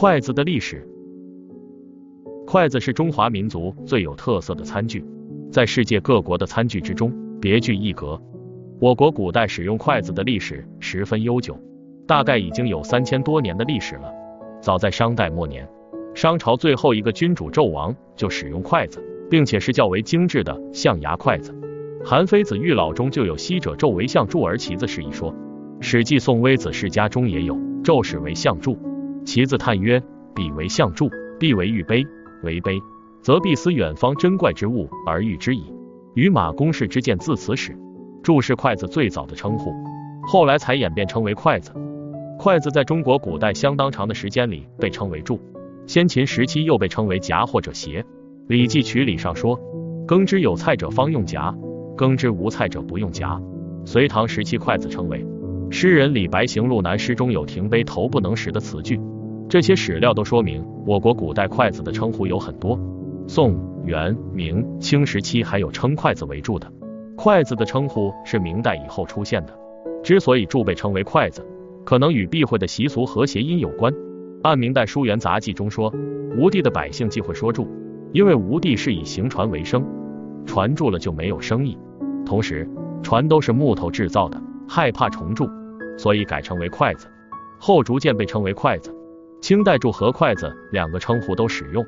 筷子的历史，筷子是中华民族最有特色的餐具，在世界各国的餐具之中别具一格。我国古代使用筷子的历史十分悠久，大概已经有三千多年的历史了。早在商代末年，商朝最后一个君主纣王就使用筷子，并且是较为精致的象牙筷子。《韩非子·玉老》中就有“昔者纣为象铸而其子是”一说，《史记·宋微子世家》中也有“纣始为象铸，其子叹曰：彼为象铸，必为玉杯，为杯，则必思远方珍怪之物而喻之矣。”与马公氏之见自此始。柱是筷子最早的称呼，后来才演变成为筷子。筷子在中国古代相当长的时间里被称为柱，先秦时期又被称为夹或者斜。《礼记曲礼》上说：“耕之有菜者方用夹，耕之无菜者不用夹。”隋唐时期筷子称为。诗人李白行路南诗中有停杯头不能食的词句。这些史料都说明我国古代筷子的称呼有很多。宋、元、明、清时期还有称筷子为柱的。筷子的称呼是明代以后出现的。之所以柱被称为筷子，可能与避讳的习俗和谐音有关。按明代《书园杂记》中说，吴地的百姓忌讳说柱，因为吴地是以行船为生，船住了就没有生意。同时，船都是木头制造的，害怕虫蛀，所以改称为筷子。后逐渐被称为筷子。清代柱和筷子两个称呼都使用。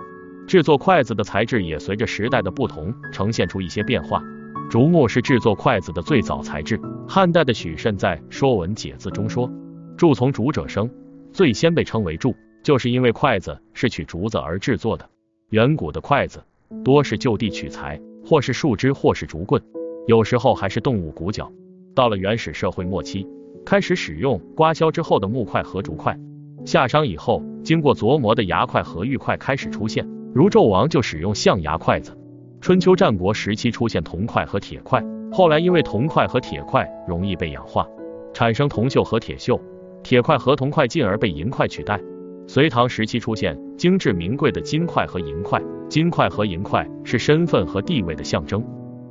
制作筷子的材质也随着时代的不同呈现出一些变化。竹木是制作筷子的最早材质。汉代的许慎在《说文解字》中说：“柱从竹者生，最先被称为柱，就是因为筷子是取竹子而制作的。远古的筷子多是就地取材，或是树枝，或是竹棍，有时候还是动物骨角。到了原始社会末期，开始使用刮削之后的木块和竹块。夏商以后，经过琢磨的牙块和玉块开始出现，如纣王就使用象牙筷子。”春秋战国时期出现铜块和铁块，后来因为铜块和铁块容易被氧化，产生铜锈和铁锈，铁块和铜块进而被银块取代。隋唐时期出现精致名贵的金块和银块，金块和银块是身份和地位的象征，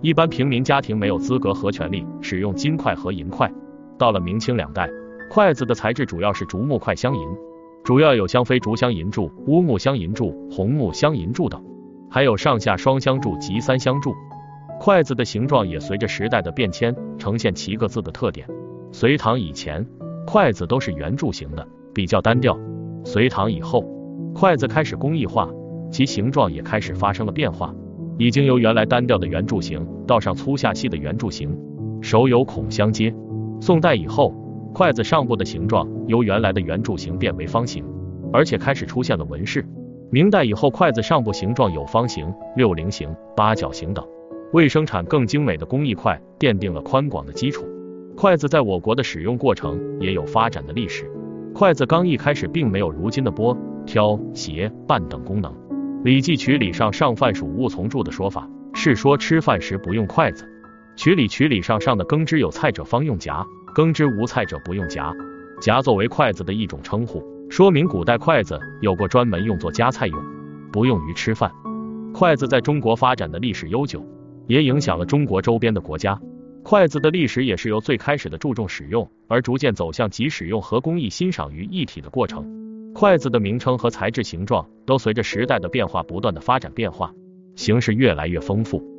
一般平民家庭没有资格和权利使用金块和银块。到了明清两代，筷子的材质主要是竹木块镶银，主要有香妃竹镶银柱、乌木镶银柱、红木镶银柱等。还有上下双镶柱及三镶柱，筷子的形状也随着时代的变迁呈现其各自的特点。隋唐以前，筷子都是圆柱形的，比较单调。隋唐以后，筷子开始工艺化，其形状也开始发生了变化，已经由原来单调的圆柱形到上粗下细的圆柱形，手有孔相接。宋代以后，筷子上部的形状由原来的圆柱形变为方形，而且开始出现了纹饰。明代以后，筷子上部形状有方形、六棱形、八角形等，为生产更精美的工艺筷奠定了宽广的基础。筷子在我国的使用过程也有发展的历史。筷子刚一开始并没有如今的拨、挑、斜、拌等功能。《礼记曲礼》上上饭属物从柱的说法，是说吃饭时不用筷子。《曲礼曲礼》上上的耕之有菜者方用夹，耕之无菜者不用夹。夹作为筷子的一种称呼。说明古代筷子有过专门用作夹菜用，不用于吃饭。筷子在中国发展的历史悠久，也影响了中国周边的国家。筷子的历史也是由最开始的注重使用，而逐渐走向集使用和工艺欣赏于一体的过程。筷子的名称和材质形状都随着时代的变化不断的发展变化，形式越来越丰富。